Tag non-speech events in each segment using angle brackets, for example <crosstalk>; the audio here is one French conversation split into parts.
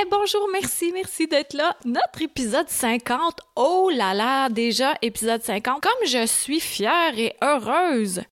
Eh bonjour, merci, merci d'être là. Notre épisode 50. Oh là là, déjà épisode 50. Comme je suis fière et heureuse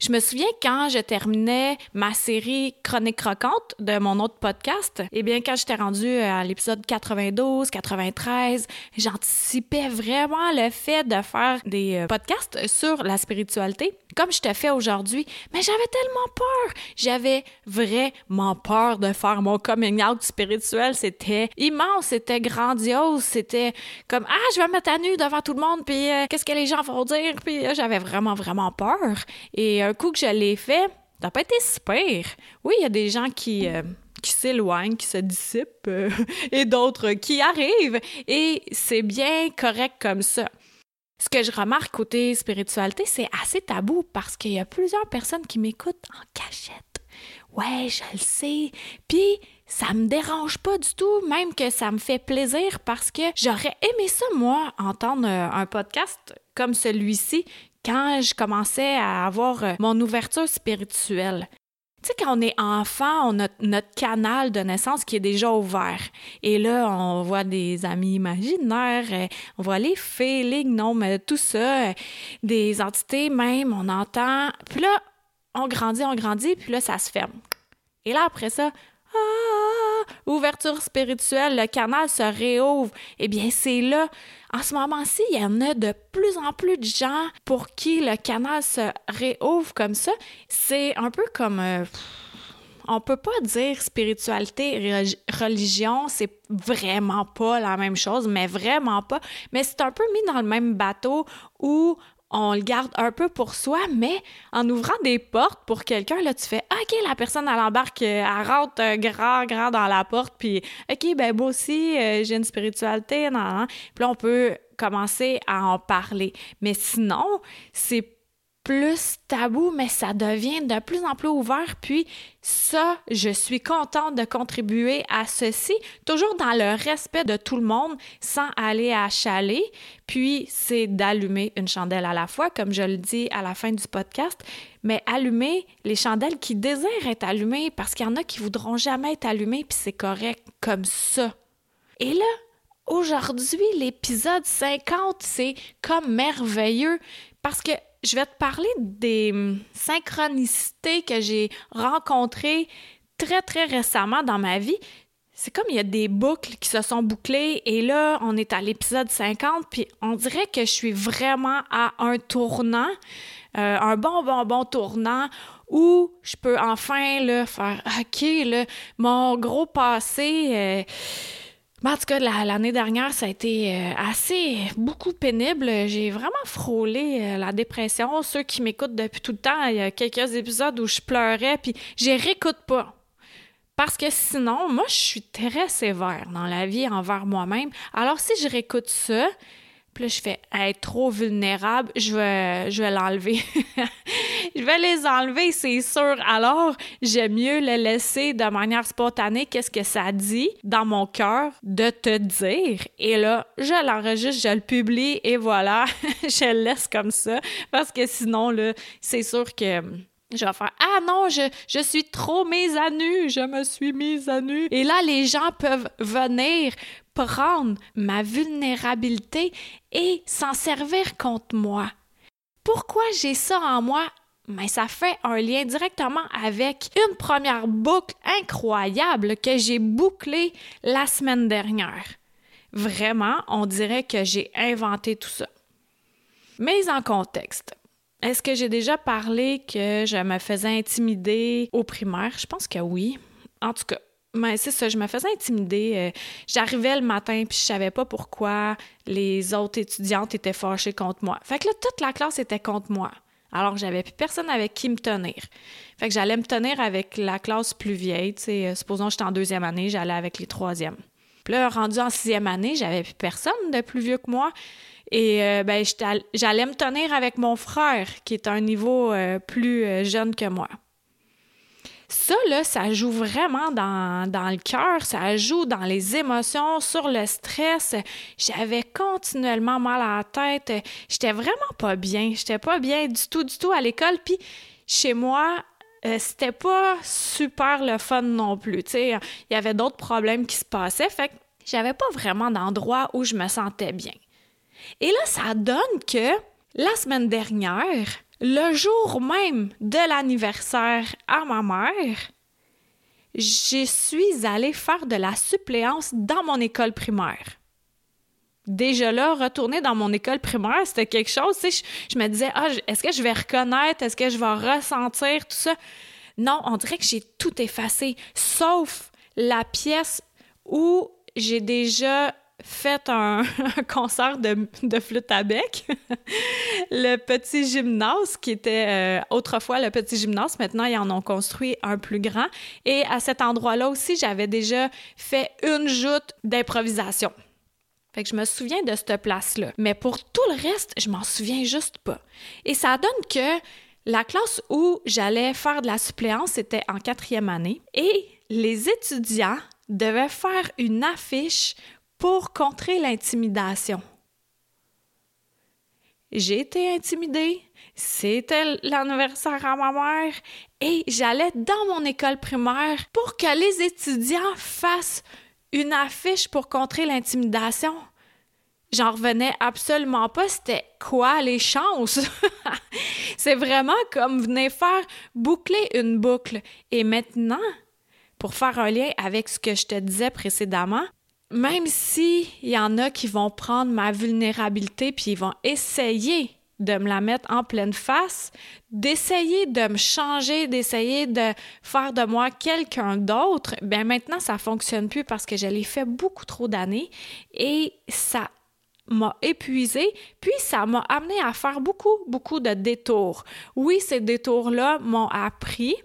je me souviens quand je terminais ma série Chronique croquante de mon autre podcast, eh bien quand j'étais rendue à l'épisode 92, 93, j'anticipais vraiment le fait de faire des euh, podcasts sur la spiritualité comme je te fais aujourd'hui, mais j'avais tellement peur. J'avais vraiment peur de faire mon coming out spirituel. C'était immense, c'était grandiose, c'était comme ah, je vais me mettre à nu devant tout le monde, puis euh, qu'est-ce que les gens vont dire, puis euh, j'avais vraiment vraiment peur. Et un coup que je l'ai fait, ça n'a pas été super. Oui, il y a des gens qui euh, qui s'éloignent, qui se dissipent, <laughs> et d'autres qui arrivent. Et c'est bien correct comme ça. Ce que je remarque côté spiritualité, c'est assez tabou parce qu'il y a plusieurs personnes qui m'écoutent en cachette. Ouais, je le sais. Puis ça me dérange pas du tout, même que ça me fait plaisir parce que j'aurais aimé ça, moi, entendre euh, un podcast comme celui-ci quand je commençais à avoir euh, mon ouverture spirituelle. Tu sais, quand on est enfant, on a notre canal de naissance qui est déjà ouvert. Et là, on voit des amis imaginaires, euh, on voit les feelings, non, mais tout ça, euh, des entités même, on entend. Puis là, on grandit, on grandit, puis là, ça se ferme. Et là, après ça, ah, ouverture spirituelle, le canal se réouvre. Eh bien, c'est là. En ce moment-ci, il y en a de plus en plus de gens pour qui le canal se réouvre comme ça. C'est un peu comme. Euh, on peut pas dire spiritualité religion, c'est vraiment pas la même chose, mais vraiment pas. Mais c'est un peu mis dans le même bateau où on le garde un peu pour soi, mais en ouvrant des portes pour quelqu'un, là, tu fais OK, la personne, elle embarque, euh, elle rentre euh, grand, grand dans la porte, puis OK, ben moi aussi, euh, j'ai une spiritualité, non, Puis là, on peut commencer à en parler. Mais sinon, c'est plus tabou, mais ça devient de plus en plus ouvert. Puis ça, je suis contente de contribuer à ceci, toujours dans le respect de tout le monde, sans aller à chaler. Puis c'est d'allumer une chandelle à la fois, comme je le dis à la fin du podcast, mais allumer les chandelles qui désirent être allumées, parce qu'il y en a qui voudront jamais être allumées, puis c'est correct comme ça. Et là, aujourd'hui, l'épisode 50, c'est comme merveilleux parce que je vais te parler des hum, synchronicités que j'ai rencontrées très, très récemment dans ma vie. C'est comme il y a des boucles qui se sont bouclées et là, on est à l'épisode 50, puis on dirait que je suis vraiment à un tournant, euh, un bon, bon, bon tournant où je peux enfin faire OK, là, mon gros passé. Euh, en tout cas, l'année dernière, ça a été euh, assez, beaucoup pénible. J'ai vraiment frôlé euh, la dépression. Ceux qui m'écoutent depuis tout le temps, il y a quelques épisodes où je pleurais, puis je réécoute pas. Parce que sinon, moi, je suis très sévère dans la vie envers moi-même. Alors, si je réécoute ça, puis là, je fais être trop vulnérable, je vais, je vais l'enlever. <laughs> je vais les enlever, c'est sûr. Alors, j'aime mieux le laisser de manière spontanée. Qu'est-ce que ça dit dans mon cœur de te dire? Et là, je l'enregistre, je le publie et voilà, <laughs> je le laisse comme ça. Parce que sinon, là, c'est sûr que je vais faire Ah non, je, je suis trop mise à nu, je me suis mise à nu. Et là, les gens peuvent venir prendre ma vulnérabilité et s'en servir contre moi. Pourquoi j'ai ça en moi? Mais ça fait un lien directement avec une première boucle incroyable que j'ai bouclée la semaine dernière. Vraiment, on dirait que j'ai inventé tout ça. Mais en contexte, est-ce que j'ai déjà parlé que je me faisais intimider au primaire? Je pense que oui. En tout cas, mais c'est ça, je me faisais intimider. Euh, j'arrivais le matin puis je savais pas pourquoi les autres étudiantes étaient fâchées contre moi. Fait que là, toute la classe était contre moi. Alors j'avais plus personne avec qui me tenir. Fait que j'allais me tenir avec la classe plus vieille. Euh, supposons que j'étais en deuxième année, j'allais avec les troisièmes. Puis là, rendu en sixième année, j'avais plus personne de plus vieux que moi. Et euh, ben, j'allais me tenir avec mon frère, qui est un niveau plus jeune que moi. Ça, là, ça joue vraiment dans, le cœur, ça joue dans les émotions, sur le stress. J'avais continuellement mal à la tête. J'étais vraiment pas bien. J'étais pas bien du tout, du tout à l'école. Puis chez moi, c'était pas super le fun non plus. il y avait d'autres problèmes qui se passaient. Fait que j'avais pas vraiment d'endroit où je me sentais bien. Et là, ça donne que la semaine dernière, le jour même de l'anniversaire à ma mère, je suis allée faire de la suppléance dans mon école primaire. Déjà là, retourner dans mon école primaire, c'était quelque chose, sais, je, me disais, ah, est-ce que je vais reconnaître, est-ce que je vais ressentir tout ça? Non, on dirait que j'ai tout effacé, sauf la pièce où j'ai déjà fait un, <laughs> concert de, flûte à bec. <laughs> le petit gymnase, qui était euh, autrefois le petit gymnase, maintenant ils en ont construit un plus grand. Et à cet endroit-là aussi, j'avais déjà fait une joute d'improvisation. Fait que je me souviens de cette place-là. Mais pour tout le reste, je m'en souviens juste pas. Et ça donne que la classe où j'allais faire de la suppléance, c'était en quatrième année. Et les étudiants devaient faire une affiche pour contrer l'intimidation. J'ai été intimidée, c'était l'anniversaire à ma mère et j'allais dans mon école primaire pour que les étudiants fassent une affiche pour contrer l'intimidation. J'en revenais absolument pas. C'était quoi les chances? <laughs> C'est vraiment comme venir faire boucler une boucle. Et maintenant, pour faire un lien avec ce que je te disais précédemment, même s'il y en a qui vont prendre ma vulnérabilité puis ils vont essayer de me la mettre en pleine face, d'essayer de me changer, d'essayer de faire de moi quelqu'un d'autre, ben maintenant ça fonctionne plus parce que je l'ai fait beaucoup trop d'années et ça m'a épuisé, puis ça m'a amené à faire beaucoup, beaucoup de détours. Oui, ces détours-là m'ont appris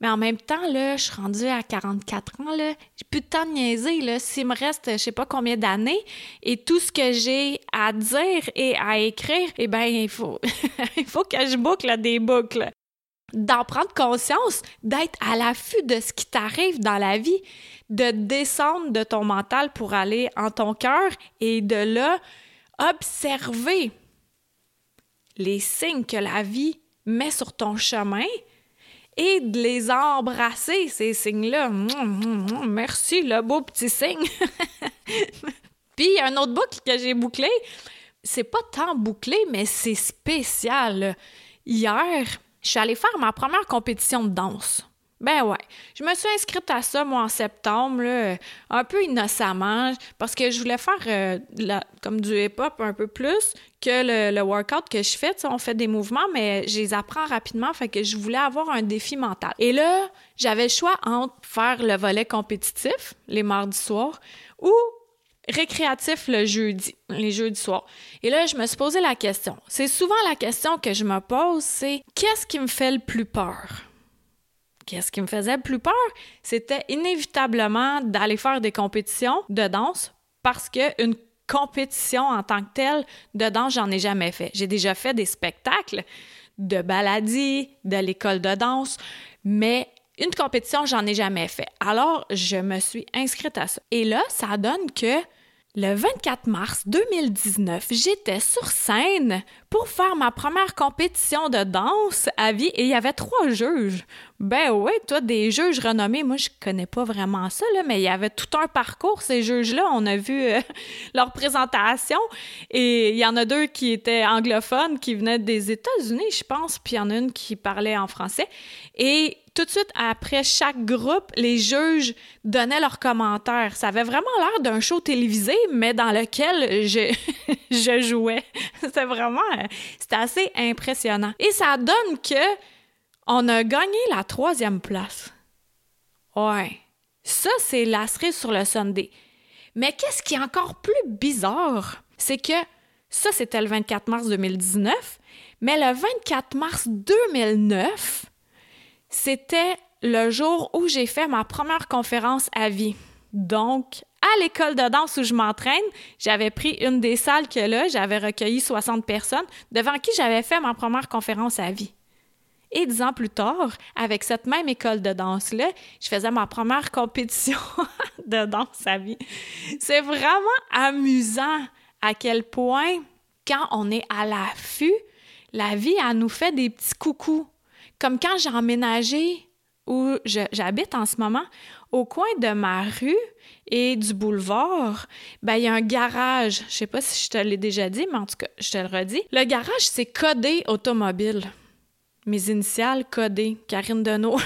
mais en même temps, là, je suis rendue à 44 ans, là. J'ai plus de temps de niaiser. S'il me reste, je sais pas combien d'années, et tout ce que j'ai à dire et à écrire, eh ben, il faut, <laughs> il faut que je boucle des boucles. D'en prendre conscience, d'être à l'affût de ce qui t'arrive dans la vie, de descendre de ton mental pour aller en ton cœur et de là, observer les signes que la vie met sur ton chemin, et de les embrasser, ces signes-là. Merci, le beau petit signe. <laughs> Puis, un autre boucle que j'ai bouclé. C'est pas tant bouclé, mais c'est spécial. Hier, je suis allée faire ma première compétition de danse. Ben ouais. Je me suis inscrite à ça, moi, en septembre, là, un peu innocemment, parce que je voulais faire euh, comme du hip-hop un peu plus que le, workout que je fais. on fait des mouvements, mais je les apprends rapidement, fait que je voulais avoir un défi mental. Et là, j'avais le choix entre faire le volet compétitif, les mardis soirs, ou récréatif le jeudi, les jeudis soirs. Et là, je me suis posé la question. C'est souvent la question que je me pose, c'est qu'est-ce qui me fait le plus peur? Qu'est-ce qui me faisait plus peur? C'était inévitablement d'aller faire des compétitions de danse parce qu'une compétition en tant que telle de danse, j'en ai jamais fait. J'ai déjà fait des spectacles de baladie, de l'école de danse, mais une compétition, j'en ai jamais fait. Alors, je me suis inscrite à ça. Et là, ça donne que le 24 mars 2019, j'étais sur scène pour faire ma première compétition de danse à vie et il y avait trois juges. Ben oui, toi, des juges renommés, moi je connais pas vraiment ça, là, mais il y avait tout un parcours, ces juges-là. On a vu euh, <laughs> leur présentation et il y en a deux qui étaient anglophones, qui venaient des États-Unis, je pense, puis il y en a une qui parlait en français. Et tout de suite après chaque groupe, les juges donnaient leurs commentaires. Ça avait vraiment l'air d'un show télévisé, mais dans lequel je, <laughs> je jouais. C'était vraiment, c'était assez impressionnant. Et ça donne que on a gagné la troisième place. Ouais. Ça, c'est la sur le Sunday. Mais qu'est-ce qui est encore plus bizarre, c'est que ça, c'était le 24 mars 2019, mais le 24 mars 2009, c'était le jour où j'ai fait ma première conférence à vie. Donc, à l'école de danse où je m'entraîne, j'avais pris une des salles que là, j'avais recueilli 60 personnes devant qui j'avais fait ma première conférence à vie. Et dix ans plus tard, avec cette même école de danse-là, je faisais ma première <laughs> compétition de danse à vie. C'est vraiment amusant à quel point, quand on est à l'affût, la vie, elle nous fait des petits coucous. Comme quand j'ai emménagé où j'habite en ce moment, au coin de ma rue et du boulevard, ben, il y a un garage. Je sais pas si je te l'ai déjà dit, mais en tout cas, je te le redis. Le garage, c'est codé automobile. Mes initiales codées. Karine Deneau.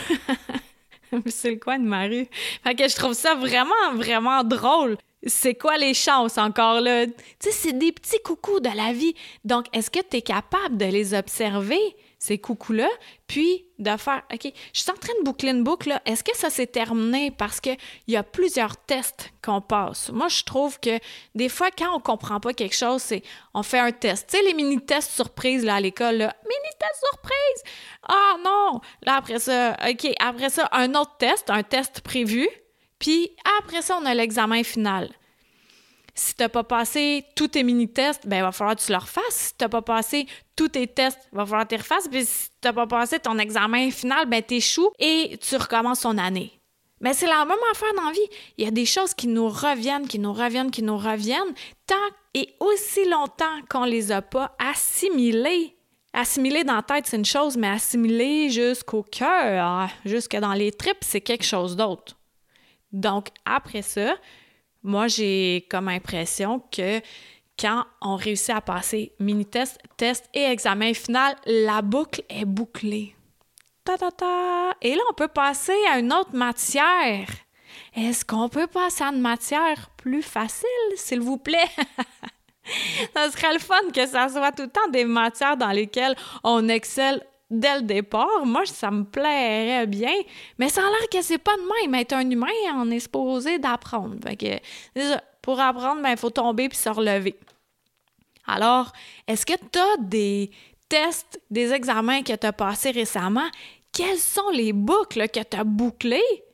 <laughs> c'est le coin de ma rue. Fait que je trouve ça vraiment, vraiment drôle. C'est quoi les chances encore là? Tu sais, c'est des petits coucous de la vie. Donc, est-ce que tu es capable de les observer? Ces coucous-là, puis de faire, OK, je suis en train de boucler une boucle, est-ce que ça s'est terminé? Parce qu'il y a plusieurs tests qu'on passe? Moi, je trouve que des fois, quand on comprend pas quelque chose, c'est on fait un test. Tu sais, les mini-tests surprises là, à l'école, mini-test surprise! Ah non! Là, après ça, OK, après ça, un autre test, un test prévu, puis après ça, on a l'examen final. Si tu n'as pas passé tous tes mini-tests, ben, il va falloir que tu le refasses. Si tu n'as pas passé tous tes tests, il va falloir que tu les refasses. Puis si tu n'as pas passé ton examen final, ben, tu échoues et tu recommences ton année. Mais c'est la même affaire dans la. Il y a des choses qui nous reviennent, qui nous reviennent, qui nous reviennent, tant et aussi longtemps qu'on les a pas assimilées. Assimiler dans la tête, c'est une chose, mais assimiler jusqu'au cœur, jusque dans les tripes, c'est quelque chose d'autre. Donc, après ça, moi, j'ai comme impression que quand on réussit à passer mini-test, test et examen final, la boucle est bouclée. Ta, ta, ta. Et là, on peut passer à une autre matière. Est-ce qu'on peut passer à une matière plus facile, s'il vous plaît? <laughs> ça serait le fun que ça soit tout le temps des matières dans lesquelles on excelle dès le départ, moi, ça me plairait bien, mais ça a l'air que c'est pas de même. Être un humain, on est supposé d'apprendre. Fait que, pour apprendre, il ben, faut tomber puis se relever. Alors, est-ce que tu as des tests, des examens que tu as passés récemment? Quelles sont les boucles que tu as bouclées?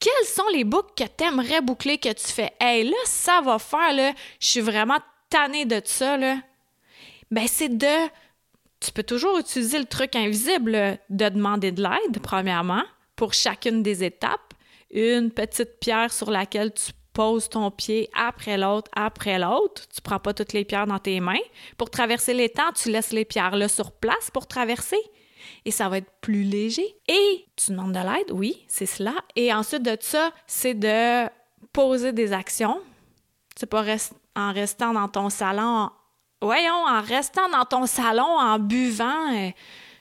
Quelles sont les boucles que tu aimerais boucler que tu fais? Hey, là, ça va faire, je suis vraiment tannée de ça, là. Ben, c'est de tu peux toujours utiliser le truc invisible de demander de l'aide, premièrement, pour chacune des étapes. Une petite pierre sur laquelle tu poses ton pied après l'autre, après l'autre. Tu prends pas toutes les pierres dans tes mains. Pour traverser l'étang, tu laisses les pierres là sur place pour traverser. Et ça va être plus léger. Et tu demandes de l'aide, oui, c'est cela. Et ensuite de ça, c'est de poser des actions. C'est pas en restant dans ton salon voyons, en restant dans ton salon, en buvant, euh,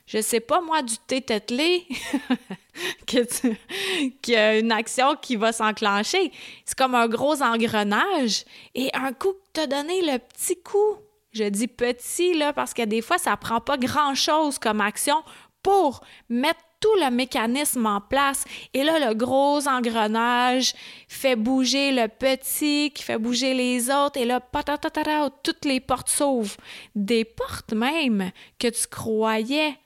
je sais pas moi, du thé tetelé, <laughs> qu'il y a une action qui va s'enclencher. C'est comme un gros engrenage. Et un coup que as donné le petit coup, je dis petit, là, parce que des fois, ça prend pas grand-chose comme action pour mettre tout le mécanisme en place. Et là, le gros engrenage fait bouger le petit, qui fait bouger les autres. Et là, patatatata, toutes les portes s'ouvrent. Des portes même que tu croyais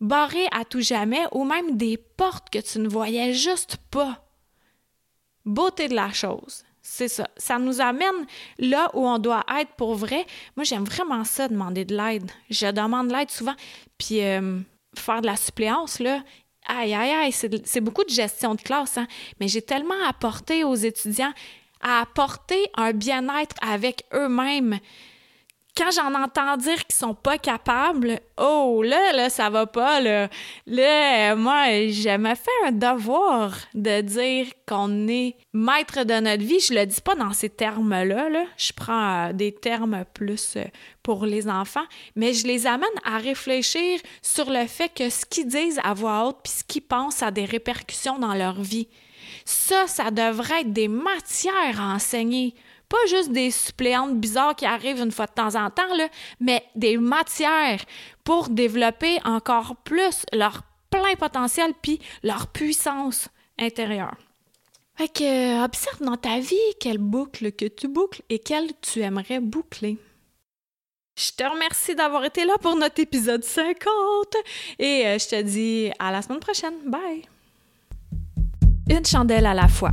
barrées à tout jamais, ou même des portes que tu ne voyais juste pas. Beauté de la chose. C'est ça. Ça nous amène là où on doit être pour vrai. Moi, j'aime vraiment ça, demander de l'aide. Je demande de l'aide souvent. Puis, euh, faire de la suppléance, là, aïe, aïe, aïe, c'est beaucoup de gestion de classe, hein? mais j'ai tellement apporté aux étudiants à apporter un bien-être avec eux-mêmes quand j'en entends dire qu'ils sont pas capables, oh là, là, ça va pas, là. Là, moi, je me fais un devoir de dire qu'on est maître de notre vie. Je le dis pas dans ces termes-là, là. Je prends euh, des termes plus euh, pour les enfants, mais je les amène à réfléchir sur le fait que ce qu'ils disent à voix haute puis ce qu'ils pensent a des répercussions dans leur vie. Ça, ça devrait être des matières à enseigner pas juste des suppléantes bizarres qui arrivent une fois de temps en temps, mais des matières pour développer encore plus leur plein potentiel puis leur puissance intérieure. Fait que, observe dans ta vie quelle boucle que tu boucles et quelle tu aimerais boucler. Je te remercie d'avoir été là pour notre épisode 50 et euh, je te dis à la semaine prochaine. Bye! Une chandelle à la fois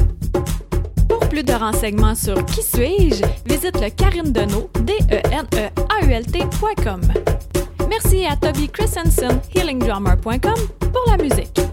Pour plus de renseignements sur Qui suis-je, visite le Karine Deneau, d e n e a u l Merci à Toby Christensen, healingdrummer.com, pour la musique.